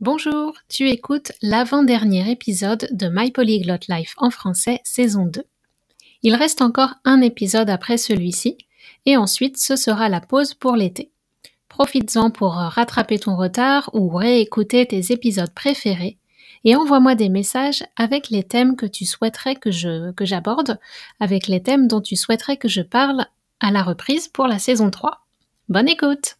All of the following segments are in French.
Bonjour, tu écoutes l'avant-dernier épisode de My Polyglot Life en français saison 2. Il reste encore un épisode après celui-ci et ensuite ce sera la pause pour l'été. Profites-en pour rattraper ton retard ou réécouter tes épisodes préférés et envoie-moi des messages avec les thèmes que tu souhaiterais que je que j'aborde, avec les thèmes dont tu souhaiterais que je parle à la reprise pour la saison 3. Bonne écoute!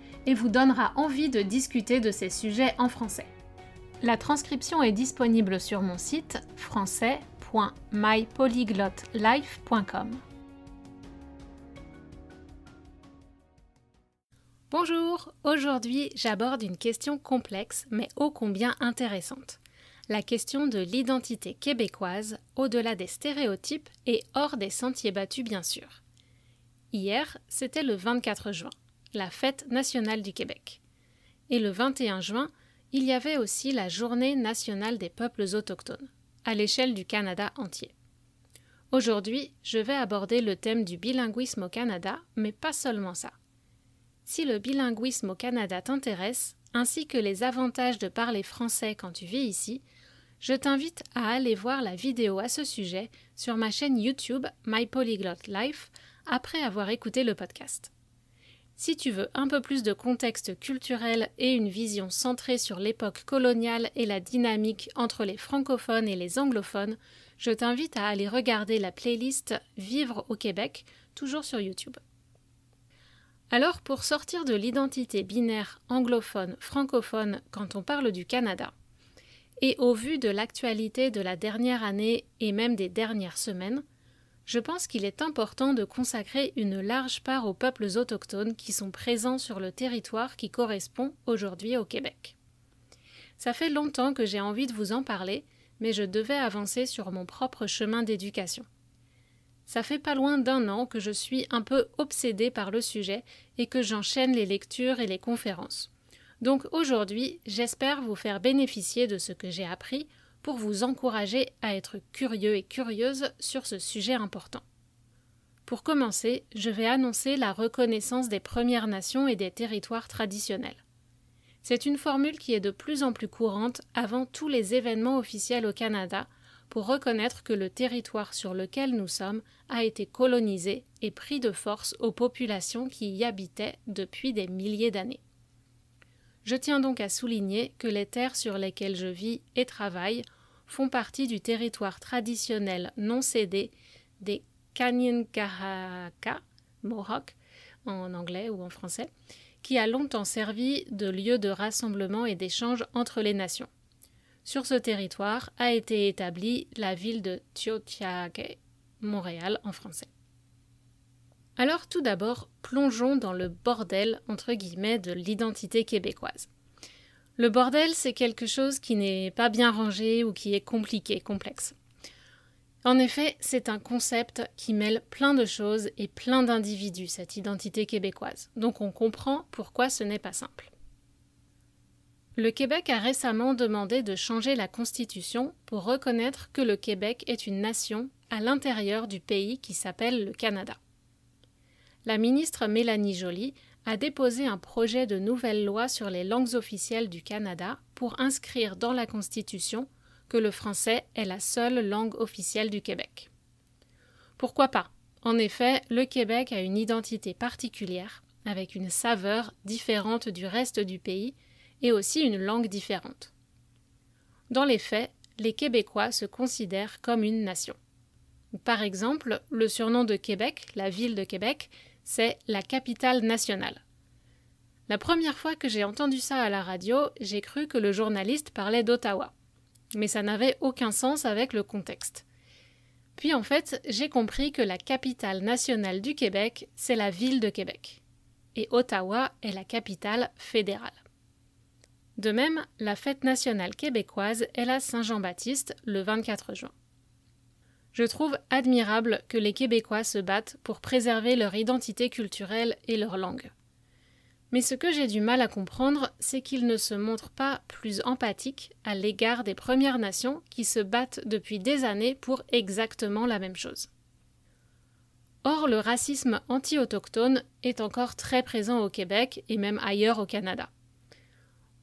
et vous donnera envie de discuter de ces sujets en français. La transcription est disponible sur mon site français.mypolyglotlife.com. Bonjour, aujourd'hui j'aborde une question complexe mais ô combien intéressante. La question de l'identité québécoise au-delà des stéréotypes et hors des sentiers battus bien sûr. Hier, c'était le 24 juin la fête nationale du Québec. Et le 21 juin, il y avait aussi la Journée nationale des peuples autochtones, à l'échelle du Canada entier. Aujourd'hui, je vais aborder le thème du bilinguisme au Canada, mais pas seulement ça. Si le bilinguisme au Canada t'intéresse, ainsi que les avantages de parler français quand tu vis ici, je t'invite à aller voir la vidéo à ce sujet sur ma chaîne YouTube My Polyglot Life après avoir écouté le podcast. Si tu veux un peu plus de contexte culturel et une vision centrée sur l'époque coloniale et la dynamique entre les francophones et les anglophones, je t'invite à aller regarder la playlist Vivre au Québec, toujours sur YouTube. Alors, pour sortir de l'identité binaire anglophone-francophone quand on parle du Canada, et au vu de l'actualité de la dernière année et même des dernières semaines, je pense qu'il est important de consacrer une large part aux peuples autochtones qui sont présents sur le territoire qui correspond aujourd'hui au Québec. Ça fait longtemps que j'ai envie de vous en parler, mais je devais avancer sur mon propre chemin d'éducation. Ça fait pas loin d'un an que je suis un peu obsédée par le sujet et que j'enchaîne les lectures et les conférences. Donc aujourd'hui, j'espère vous faire bénéficier de ce que j'ai appris pour vous encourager à être curieux et curieuse sur ce sujet important. Pour commencer, je vais annoncer la reconnaissance des Premières Nations et des territoires traditionnels. C'est une formule qui est de plus en plus courante avant tous les événements officiels au Canada pour reconnaître que le territoire sur lequel nous sommes a été colonisé et pris de force aux populations qui y habitaient depuis des milliers d'années. Je tiens donc à souligner que les terres sur lesquelles je vis et travaille font partie du territoire traditionnel non cédé des Kanyinkahaka, Mohawk en anglais ou en français, qui a longtemps servi de lieu de rassemblement et d'échange entre les nations. Sur ce territoire a été établie la ville de Tiohtià:ke, Montréal en français. Alors tout d'abord, plongeons dans le bordel entre guillemets de l'identité québécoise. Le bordel, c'est quelque chose qui n'est pas bien rangé ou qui est compliqué, complexe. En effet, c'est un concept qui mêle plein de choses et plein d'individus, cette identité québécoise. Donc on comprend pourquoi ce n'est pas simple. Le Québec a récemment demandé de changer la Constitution pour reconnaître que le Québec est une nation à l'intérieur du pays qui s'appelle le Canada la ministre Mélanie Joly a déposé un projet de nouvelle loi sur les langues officielles du Canada pour inscrire dans la Constitution que le français est la seule langue officielle du Québec. Pourquoi pas? En effet, le Québec a une identité particulière, avec une saveur différente du reste du pays et aussi une langue différente. Dans les faits, les Québécois se considèrent comme une nation. Par exemple, le surnom de Québec, la ville de Québec, c'est la capitale nationale. La première fois que j'ai entendu ça à la radio, j'ai cru que le journaliste parlait d'Ottawa. Mais ça n'avait aucun sens avec le contexte. Puis en fait, j'ai compris que la capitale nationale du Québec, c'est la ville de Québec. Et Ottawa est la capitale fédérale. De même, la fête nationale québécoise est la Saint-Jean-Baptiste le 24 juin. Je trouve admirable que les Québécois se battent pour préserver leur identité culturelle et leur langue. Mais ce que j'ai du mal à comprendre, c'est qu'ils ne se montrent pas plus empathiques à l'égard des Premières Nations qui se battent depuis des années pour exactement la même chose. Or, le racisme anti-autochtone est encore très présent au Québec et même ailleurs au Canada.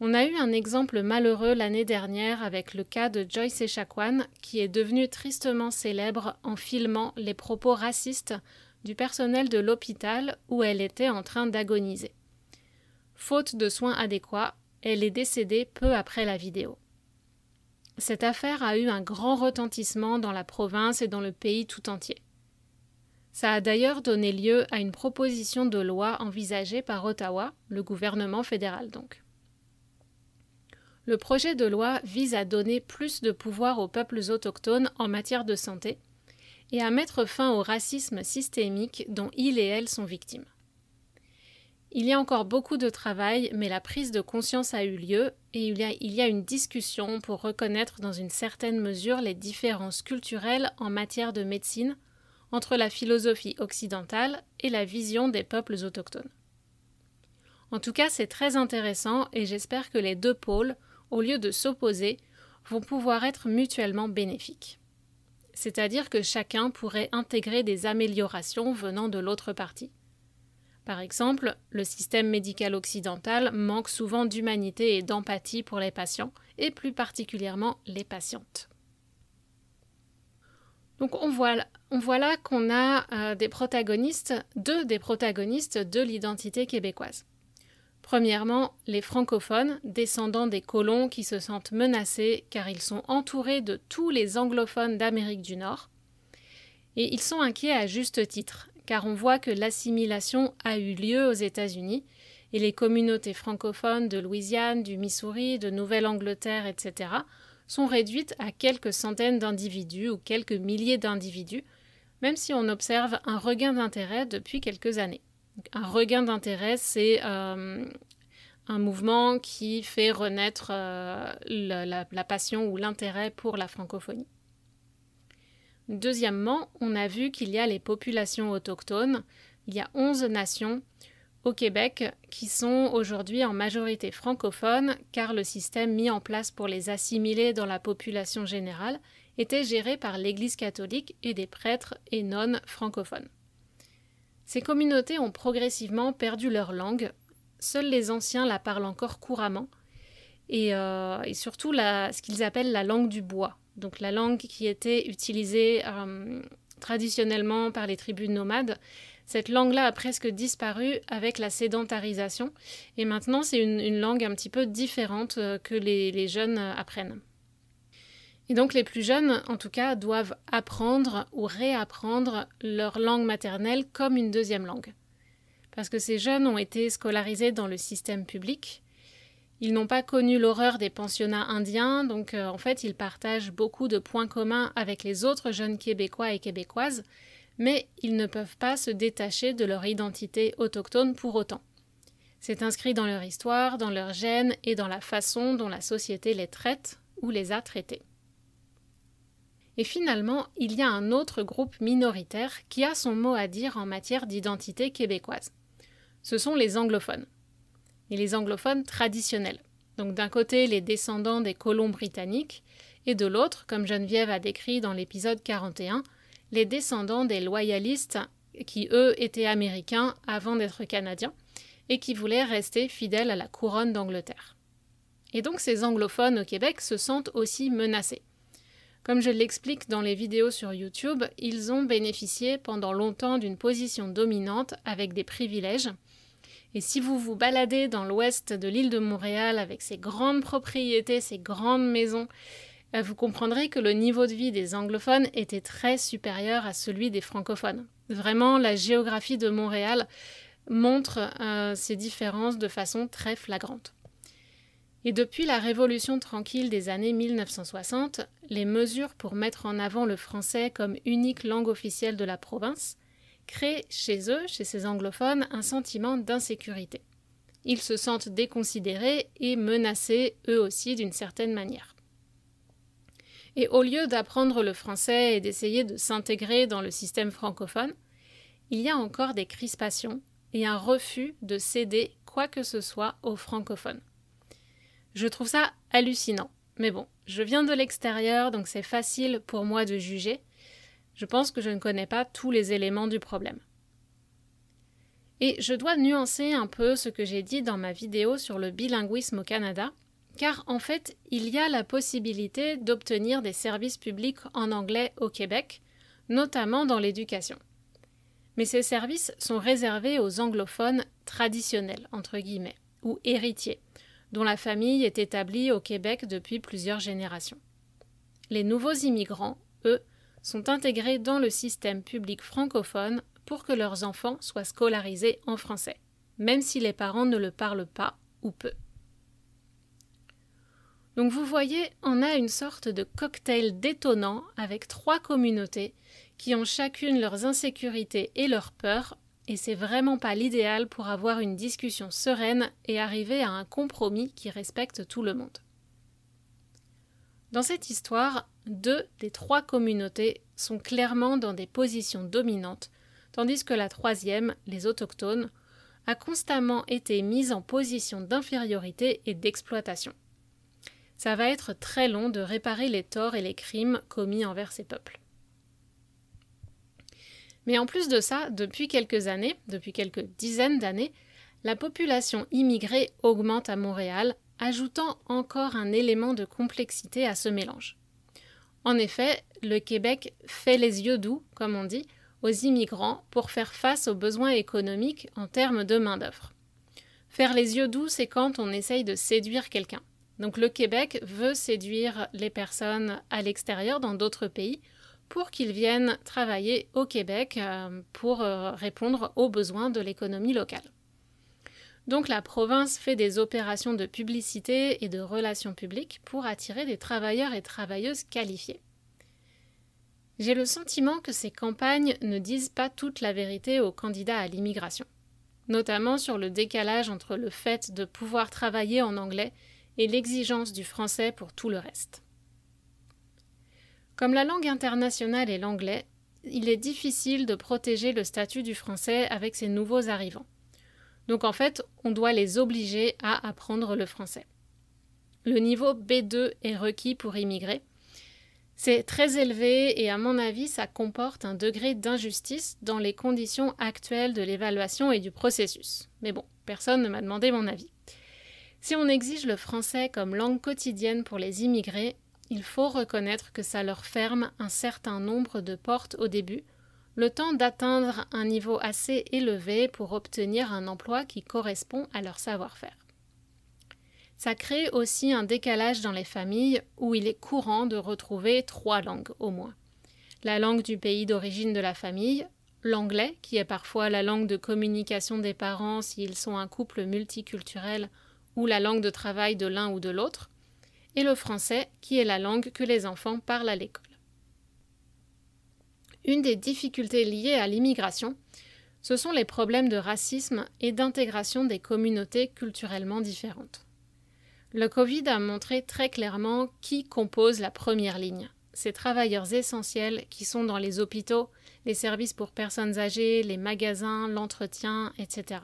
On a eu un exemple malheureux l'année dernière avec le cas de Joyce Echaquan, qui est devenue tristement célèbre en filmant les propos racistes du personnel de l'hôpital où elle était en train d'agoniser. Faute de soins adéquats, elle est décédée peu après la vidéo. Cette affaire a eu un grand retentissement dans la province et dans le pays tout entier. Ça a d'ailleurs donné lieu à une proposition de loi envisagée par Ottawa, le gouvernement fédéral donc. Le projet de loi vise à donner plus de pouvoir aux peuples autochtones en matière de santé et à mettre fin au racisme systémique dont ils et elles sont victimes. Il y a encore beaucoup de travail, mais la prise de conscience a eu lieu et il y a, une discussion pour reconnaître dans une certaine mesure les différences culturelles en matière de médecine entre la philosophie occidentale et la vision des peuples autochtones. En tout cas, c'est très intéressant et j'espère que les deux pôles, au lieu de s'opposer, vont pouvoir être mutuellement bénéfiques. C'est-à-dire que chacun pourrait intégrer des améliorations venant de l'autre partie. Par exemple, le système médical occidental manque souvent d'humanité et d'empathie pour les patients, et plus particulièrement les patientes. Donc on voit, là qu'on a euh, des protagonistes, deux des protagonistes de l'identité québécoise. Premièrement, les francophones, descendants des colons qui se sentent menacés car ils sont entourés de tous les anglophones d'Amérique du Nord. Et ils sont inquiets à juste titre, car on voit que l'assimilation a eu lieu aux États-Unis et les communautés francophones de Louisiane, du Missouri, de Nouvelle-Angleterre, etc., sont réduites à quelques centaines d'individus ou quelques milliers d'individus, même si on observe un regain d'intérêt depuis quelques années. Un regain d'intérêt, c'est euh, un mouvement qui fait renaître euh, la passion ou l'intérêt pour la francophonie. Deuxièmement, on a vu qu'il y a les populations autochtones. Il y a 11 nations au Québec qui sont aujourd'hui en majorité francophones car le système mis en place pour les assimiler dans la population générale était géré par l'Église catholique et des prêtres et nonnes francophones. Ces communautés ont progressivement perdu leur langue, seuls les anciens la parlent encore couramment, et, euh, surtout ce qu'ils appellent la langue du bois, donc la langue qui était utilisée euh, traditionnellement par les tribus nomades. Cette langue-là a presque disparu avec la sédentarisation et maintenant c'est une, langue un petit peu différente euh, que les, jeunes apprennent. Et donc les plus jeunes, en tout cas, doivent apprendre ou réapprendre leur langue maternelle comme une deuxième langue. Parce que ces jeunes ont été scolarisés dans le système public, ils n'ont pas connu l'horreur des pensionnats indiens, donc euh, en fait ils partagent beaucoup de points communs avec les autres jeunes Québécois et Québécoises, mais ils ne peuvent pas se détacher de leur identité autochtone pour autant. C'est inscrit dans leur histoire, dans leur gènes et dans la façon dont la société les traite ou les a traités. Et finalement, il y a un autre groupe minoritaire qui a son mot à dire en matière d'identité québécoise. Ce sont les anglophones et les anglophones traditionnels. Donc d'un côté les descendants des colons britanniques et de l'autre, comme Geneviève a décrit dans l'épisode 41, les descendants des loyalistes qui eux étaient américains avant d'être canadiens et qui voulaient rester fidèles à la couronne d'Angleterre. Et donc ces anglophones au Québec se sentent aussi menacés. Comme je l'explique dans les vidéos sur YouTube, ils ont bénéficié pendant longtemps d'une position dominante avec des privilèges, et si vous vous baladez dans l'ouest de l'île de Montréal avec ses grandes propriétés, ses grandes maisons euh, vous comprendrez que le niveau de vie des anglophones était très supérieur à celui des francophones. Vraiment, la géographie de Montréal montre euh, ces différences de façon très flagrante. Et depuis la Révolution tranquille des années 1960, les mesures pour mettre en avant le français comme unique langue officielle de la province créent chez eux, chez ces anglophones, un sentiment d'insécurité. Ils se sentent déconsidérés et menacés eux aussi d'une certaine manière. Et au lieu d'apprendre le français et d'essayer de s'intégrer dans le système francophone, il y a encore des crispations et un refus de céder quoi que ce soit aux francophones. Je trouve ça hallucinant. Mais bon, je viens de l'extérieur, donc c'est facile pour moi de juger. Je pense que je ne connais pas tous les éléments du problème. Et je dois nuancer un peu ce que j'ai dit dans ma vidéo sur le bilinguisme au Canada, car en fait, il y a la possibilité d'obtenir des services publics en anglais au Québec, notamment dans l'éducation. Mais ces services sont réservés aux anglophones traditionnels, entre guillemets, ou héritiers, dont la famille est établie au Québec depuis plusieurs générations. Les nouveaux immigrants, eux, sont intégrés dans le système public francophone pour que leurs enfants soient scolarisés en français, même si les parents ne le parlent pas ou peu. Donc vous voyez, on a une sorte de cocktail détonnant avec trois communautés qui ont chacune leurs insécurités et leurs peurs, et c'est vraiment pas l'idéal pour avoir une discussion sereine et arriver à un compromis qui respecte tout le monde. Dans cette histoire, deux des trois communautés sont clairement dans des positions dominantes, tandis que la troisième, les autochtones, a constamment été mise en position d'infériorité et d'exploitation ça va être très long de réparer les torts et les crimes commis envers ces peuples. Mais en plus de ça, depuis quelques années, depuis quelques dizaines d'années, la population immigrée augmente à Montréal, ajoutant encore un élément de complexité à ce mélange. En effet, le Québec fait les yeux doux, comme on dit, aux immigrants pour faire face aux besoins économiques en termes de main-d'œuvre. Faire les yeux doux, c'est quand on essaye de séduire quelqu'un. Donc le Québec veut séduire les personnes à l'extérieur, dans d'autres pays, pour qu'ils viennent travailler au Québec euh, pour euh, répondre aux besoins de l'économie locale. Donc la province fait des opérations de publicité et de relations publiques pour attirer des travailleurs et travailleuses qualifiés. J'ai le sentiment que ces campagnes ne disent pas toute la vérité aux candidats à l'immigration, notamment sur le décalage entre le fait de pouvoir travailler en anglais et l'exigence du français pour tout le reste. Comme la langue internationale est l'anglais, il est difficile de protéger le statut du français avec ces nouveaux arrivants. Donc en fait, on doit les obliger à apprendre le français. Le niveau B2 est requis pour immigrer. C'est très élevé et à mon avis, ça comporte un degré d'injustice dans les conditions actuelles de l'évaluation et du processus. Mais bon, personne ne m'a demandé mon avis. Si on exige le français comme langue quotidienne pour les immigrés, il faut reconnaître que ça leur ferme un certain nombre de portes au début, le temps d'atteindre un niveau assez élevé pour obtenir un emploi qui correspond à leur savoir-faire. Ça crée aussi un décalage dans les familles où il est courant de retrouver trois langues au moins. La langue du pays d'origine de la famille, l'anglais, qui est parfois la langue de communication des parents s'ils sont un couple multiculturel ou la langue de travail de l'un ou de l'autre, et le français, qui est la langue que les enfants parlent à l'école. Une des difficultés liées à l'immigration, ce sont les problèmes de racisme et d'intégration des communautés culturellement différentes. Le Covid a montré très clairement qui compose la première ligne, ces travailleurs essentiels qui sont dans les hôpitaux, les services pour personnes âgées, les magasins, l'entretien, etc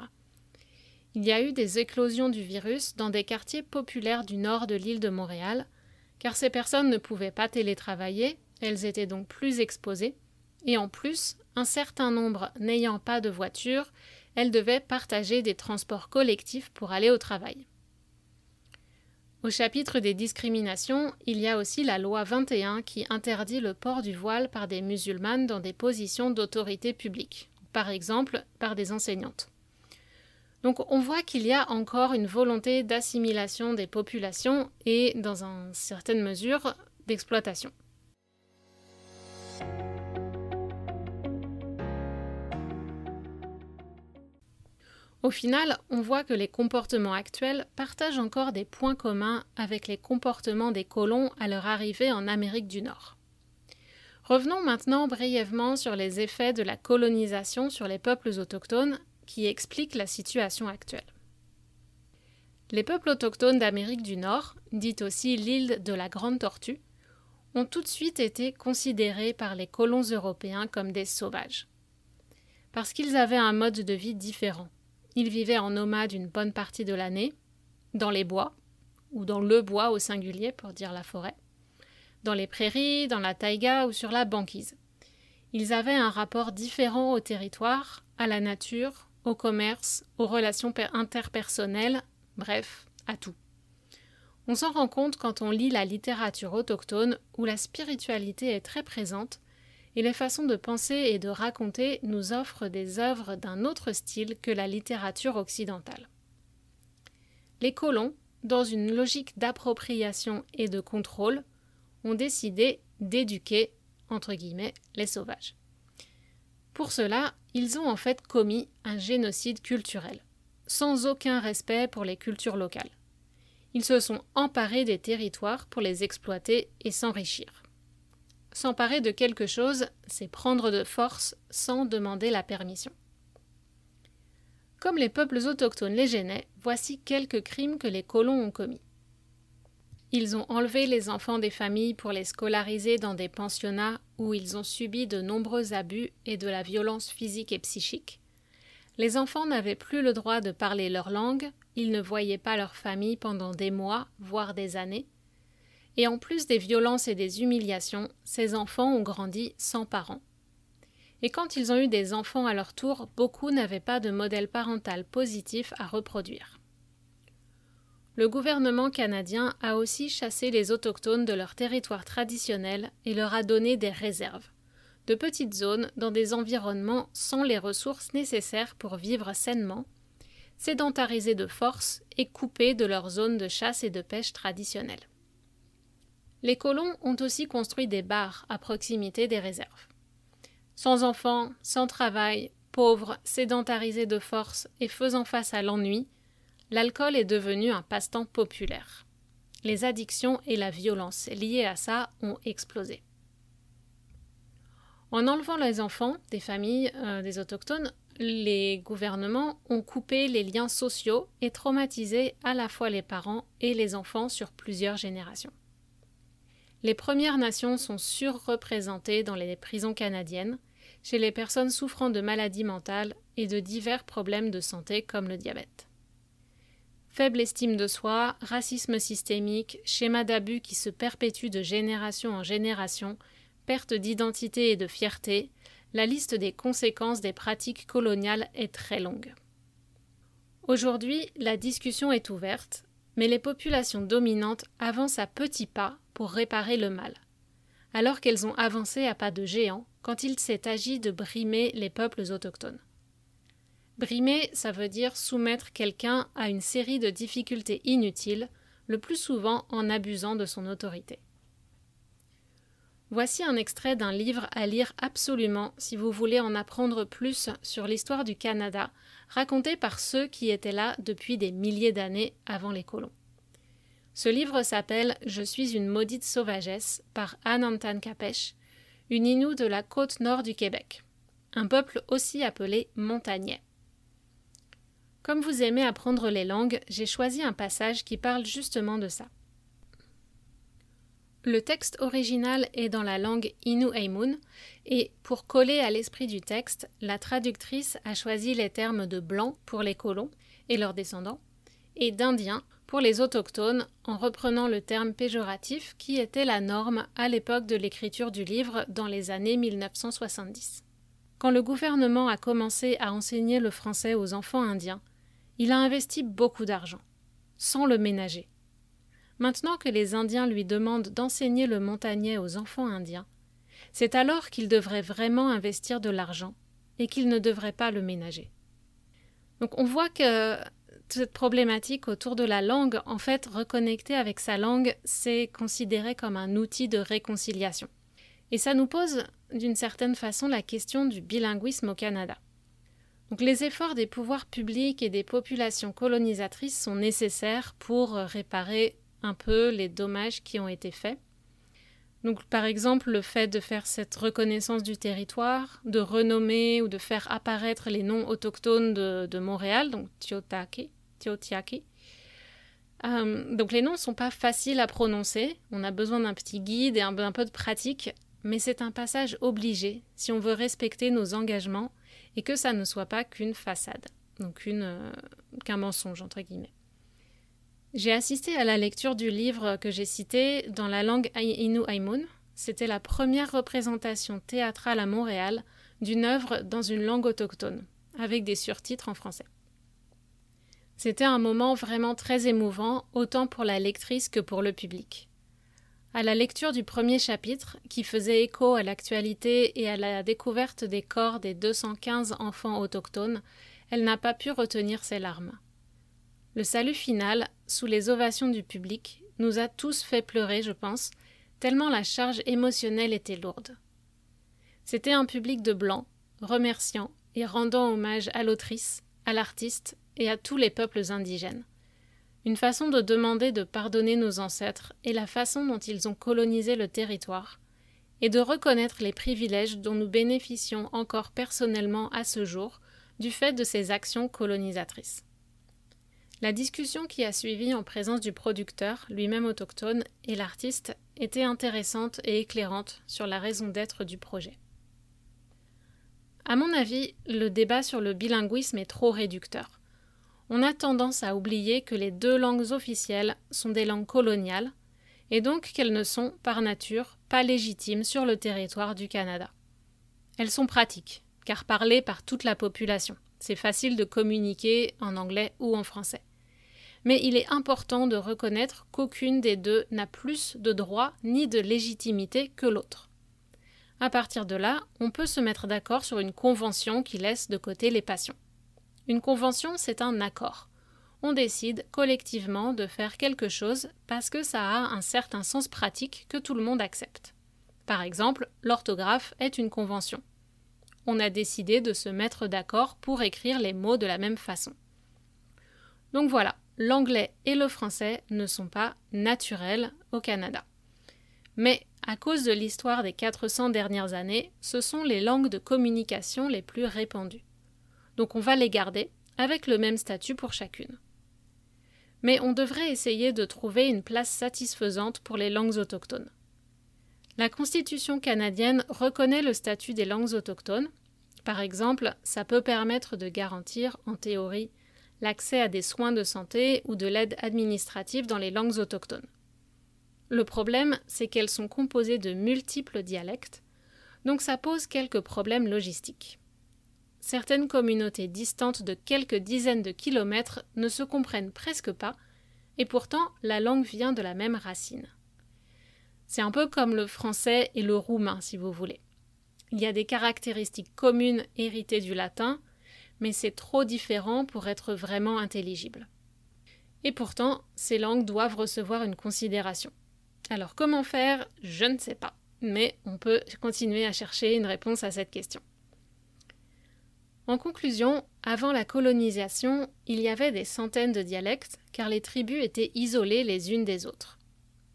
il y a eu des éclosions du virus dans des quartiers populaires du nord de l'île de Montréal, car ces personnes ne pouvaient pas télétravailler, elles étaient donc plus exposées, et en plus, un certain nombre n'ayant pas de voiture, elles devaient partager des transports collectifs pour aller au travail. Au chapitre des discriminations, il y a aussi la loi 21 qui interdit le port du voile par des musulmanes dans des positions d'autorité publique, par exemple par des enseignantes. Donc on voit qu'il y a encore une volonté d'assimilation des populations et, dans une certaine mesure, d'exploitation. Au final, on voit que les comportements actuels partagent encore des points communs avec les comportements des colons à leur arrivée en Amérique du Nord. Revenons maintenant brièvement sur les effets de la colonisation sur les peuples autochtones qui expliquent la situation actuelle. Les peuples autochtones d'Amérique du Nord, dite aussi l'île de la Grande Tortue, ont tout de suite été considérés par les colons européens comme des sauvages. Parce qu'ils avaient un mode de vie différent. Ils vivaient en nomade une bonne partie de l'année, dans les bois, ou dans le bois au singulier pour dire la forêt, dans les prairies, dans la taïga ou sur la banquise. Ils avaient un rapport différent au territoire, à la nature, au commerce, aux relations interpersonnelles, bref, à tout. On s'en rend compte quand on lit la littérature autochtone où la spiritualité est très présente et les façons de penser et de raconter nous offrent des œuvres d'un autre style que la littérature occidentale. Les colons, dans une logique d'appropriation et de contrôle, ont décidé d'éduquer, entre guillemets, les sauvages. Pour cela, ils ont en fait commis un génocide culturel, sans aucun respect pour les cultures locales. Ils se sont emparés des territoires pour les exploiter et s'enrichir. S'emparer de quelque chose, c'est prendre de force sans demander la permission. Comme les peuples autochtones les gênaient, voici quelques crimes que les colons ont commis. Ils ont enlevé les enfants des familles pour les scolariser dans des pensionnats où ils ont subi de nombreux abus et de la violence physique et psychique. Les enfants n'avaient plus le droit de parler leur langue, ils ne voyaient pas leur famille pendant des mois, voire des années, et en plus des violences et des humiliations, ces enfants ont grandi sans parents. Et quand ils ont eu des enfants à leur tour, beaucoup n'avaient pas de modèle parental positif à reproduire. Le gouvernement canadien a aussi chassé les autochtones de leur territoire traditionnel et leur a donné des réserves, de petites zones dans des environnements sans les ressources nécessaires pour vivre sainement, sédentarisés de force et coupés de leur zone de chasse et de pêche traditionnelle. Les colons ont aussi construit des bars à proximité des réserves. Sans enfants, sans travail, pauvres, sédentarisés de force et faisant face à l'ennui, l'alcool est devenu un passe-temps populaire. Les addictions et la violence liées à ça ont explosé. En enlevant les enfants des familles euh, des autochtones, les gouvernements ont coupé les liens sociaux et traumatisé à la fois les parents et les enfants sur plusieurs générations. Les Premières Nations sont surreprésentées dans les prisons canadiennes, chez les personnes souffrant de maladies mentales et de divers problèmes de santé comme le diabète. Faible estime de soi, racisme systémique, schéma d'abus qui se perpétue de génération en génération, perte d'identité et de fierté, la liste des conséquences des pratiques coloniales est très longue. Aujourd'hui, la discussion est ouverte, mais les populations dominantes avancent à petits pas pour réparer le mal, alors qu'elles ont avancé à pas de géant quand il s'est agi de brimer les peuples autochtones. Brimer, ça veut dire soumettre quelqu'un à une série de difficultés inutiles, le plus souvent en abusant de son autorité. Voici un extrait d'un livre à lire absolument si vous voulez en apprendre plus sur l'histoire du Canada, raconté par ceux qui étaient là depuis des milliers d'années avant les colons. Ce livre s'appelle Je suis une maudite sauvagesse par Anantan Kapesh, une Inou de la côte nord du Québec, un peuple aussi appelé montagnais. Comme vous aimez apprendre les langues, j'ai choisi un passage qui parle justement de ça. Le texte original est dans la langue Innu-Aimun et pour coller à l'esprit du texte, la traductrice a choisi les termes de blanc pour les colons et leurs descendants et d'indien pour les autochtones en reprenant le terme péjoratif qui était la norme à l'époque de l'écriture du livre dans les années 1970. Quand le gouvernement a commencé à enseigner le français aux enfants indiens, il a investi beaucoup d'argent, sans le ménager. Maintenant que les Indiens lui demandent d'enseigner le montagnais aux enfants indiens, c'est alors qu'il devrait vraiment investir de l'argent et qu'il ne devrait pas le ménager. Donc on voit que cette problématique autour de la langue, en fait, reconnecter avec sa langue, c'est considéré comme un outil de réconciliation. Et ça nous pose d'une certaine façon la question du bilinguisme au Canada. Donc les efforts des pouvoirs publics et des populations colonisatrices sont nécessaires pour réparer un peu les dommages qui ont été faits. Donc, par exemple, le fait de faire cette reconnaissance du territoire, de renommer ou de faire apparaître les noms autochtones de, Montréal, donc Tiotaki, Tiotiaki. Euh, donc, les noms ne sont pas faciles à prononcer. On a besoin d'un petit guide et un peu de pratique, mais c'est un passage obligé si on veut respecter nos engagements et que ça ne soit pas qu'une façade, donc euh, qu'un mensonge entre guillemets. J'ai assisté à la lecture du livre que j'ai cité dans la langue Innu Aimun. C'était la première représentation théâtrale à Montréal d'une œuvre dans une langue autochtone, avec des surtitres en français. C'était un moment vraiment très émouvant, autant pour la lectrice que pour le public. À la lecture du premier chapitre, qui faisait écho à l'actualité et à la découverte des corps des 215 enfants autochtones, elle n'a pas pu retenir ses larmes. Le salut final, sous les ovations du public, nous a tous fait pleurer, je pense, tellement la charge émotionnelle était lourde. C'était un public de blancs, remerciant et rendant hommage à l'autrice, à l'artiste et à tous les peuples indigènes. Une façon de demander de pardonner nos ancêtres et la façon dont ils ont colonisé le territoire, et de reconnaître les privilèges dont nous bénéficions encore personnellement à ce jour du fait de ces actions colonisatrices. La discussion qui a suivi en présence du producteur, lui-même autochtone, et l'artiste était intéressante et éclairante sur la raison d'être du projet. À mon avis, le débat sur le bilinguisme est trop réducteur. On a tendance à oublier que les deux langues officielles sont des langues coloniales, et donc qu'elles ne sont, par nature, pas légitimes sur le territoire du Canada. Elles sont pratiques, car parlées par toute la population. C'est facile de communiquer en anglais ou en français mais il est important de reconnaître qu'aucune des deux n'a plus de droit ni de légitimité que l'autre. À partir de là, on peut se mettre d'accord sur une convention qui laisse de côté les passions. Une convention, c'est un accord. On décide collectivement de faire quelque chose parce que ça a un certain sens pratique que tout le monde accepte. Par exemple, l'orthographe est une convention. On a décidé de se mettre d'accord pour écrire les mots de la même façon. Donc voilà, l'anglais et le français ne sont pas naturels au Canada. Mais à cause de l'histoire des 400 dernières années, ce sont les langues de communication les plus répandues. Donc on va les garder, avec le même statut pour chacune. Mais on devrait essayer de trouver une place satisfaisante pour les langues autochtones. La Constitution canadienne reconnaît le statut des langues autochtones. Par exemple, ça peut permettre de garantir, en théorie, l'accès à des soins de santé ou de l'aide administrative dans les langues autochtones. Le problème, c'est qu'elles sont composées de multiples dialectes, donc ça pose quelques problèmes logistiques. Certaines communautés distantes de quelques dizaines de kilomètres ne se comprennent presque pas, et pourtant la langue vient de la même racine. C'est un peu comme le français et le roumain, si vous voulez. Il y a des caractéristiques communes héritées du latin, mais c'est trop différent pour être vraiment intelligible. Et pourtant, ces langues doivent recevoir une considération. Alors comment faire? Je ne sais pas, mais on peut continuer à chercher une réponse à cette question. En conclusion, avant la colonisation, il y avait des centaines de dialectes, car les tribus étaient isolées les unes des autres.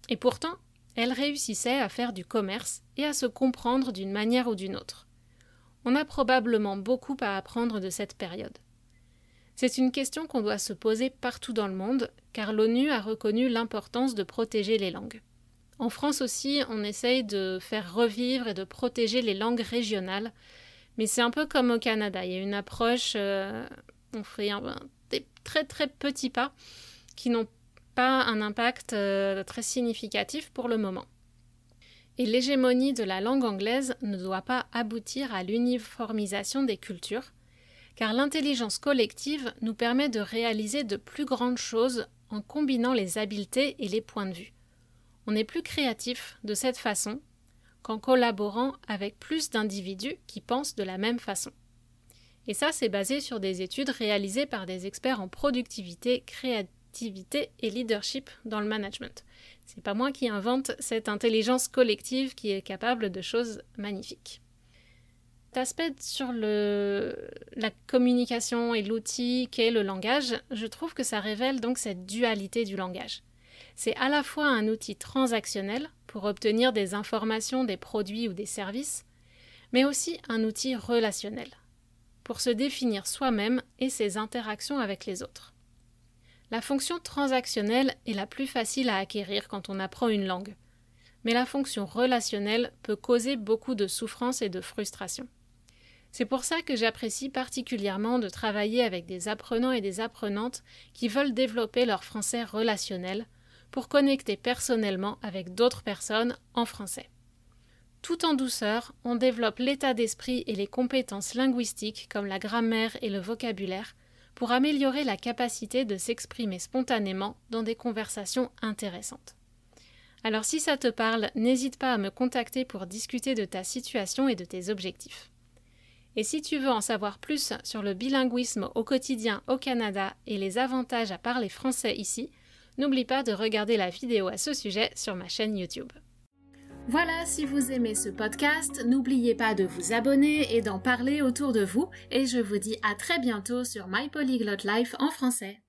Et pourtant, elles réussissaient à faire du commerce et à se comprendre d'une manière ou d'une autre. On a probablement beaucoup à apprendre de cette période. C'est une question qu'on doit se poser partout dans le monde, car l'ONU a reconnu l'importance de protéger les langues. En France aussi, on essaye de faire revivre et de protéger les langues régionales, mais c'est un peu comme au Canada. Il y a une approche, euh, on fait des très très petits pas qui n'ont pas un impact euh, très significatif pour le moment. Et l'hégémonie de la langue anglaise ne doit pas aboutir à l'uniformisation des cultures, car l'intelligence collective nous permet de réaliser de plus grandes choses en combinant les habiletés et les points de vue. On est plus créatif de cette façon qu'en collaborant avec plus d'individus qui pensent de la même façon. Et ça, c'est basé sur des études réalisées par des experts en productivité, créativité et leadership dans le management. C'est pas moi qui invente cette intelligence collective qui est capable de choses magnifiques. Cet aspect sur la communication et l'outil qu'est le langage, je trouve que ça révèle donc cette dualité du langage. C'est à la fois un outil transactionnel pour obtenir des informations des produits ou des services, mais aussi un outil relationnel pour se définir soi-même et ses interactions avec les autres. La fonction transactionnelle est la plus facile à acquérir quand on apprend une langue, mais la fonction relationnelle peut causer beaucoup de souffrance et de frustration. C'est pour ça que j'apprécie particulièrement de travailler avec des apprenants et des apprenantes qui veulent développer leur français relationnel pour connecter personnellement avec d'autres personnes en français. Tout en douceur, on développe l'état d'esprit et les compétences linguistiques comme la grammaire et le vocabulaire pour améliorer la capacité de s'exprimer spontanément dans des conversations intéressantes. Alors si ça te parle, n'hésite pas à me contacter pour discuter de ta situation et de tes objectifs. Et si tu veux en savoir plus sur le bilinguisme au quotidien au Canada et les avantages à parler français ici, n'oublie pas de regarder la vidéo à ce sujet sur ma chaîne YouTube. Voilà, si vous aimez ce podcast, n'oubliez pas de vous abonner et d'en parler autour de vous, et je vous dis à très bientôt sur My Polyglot Life en français.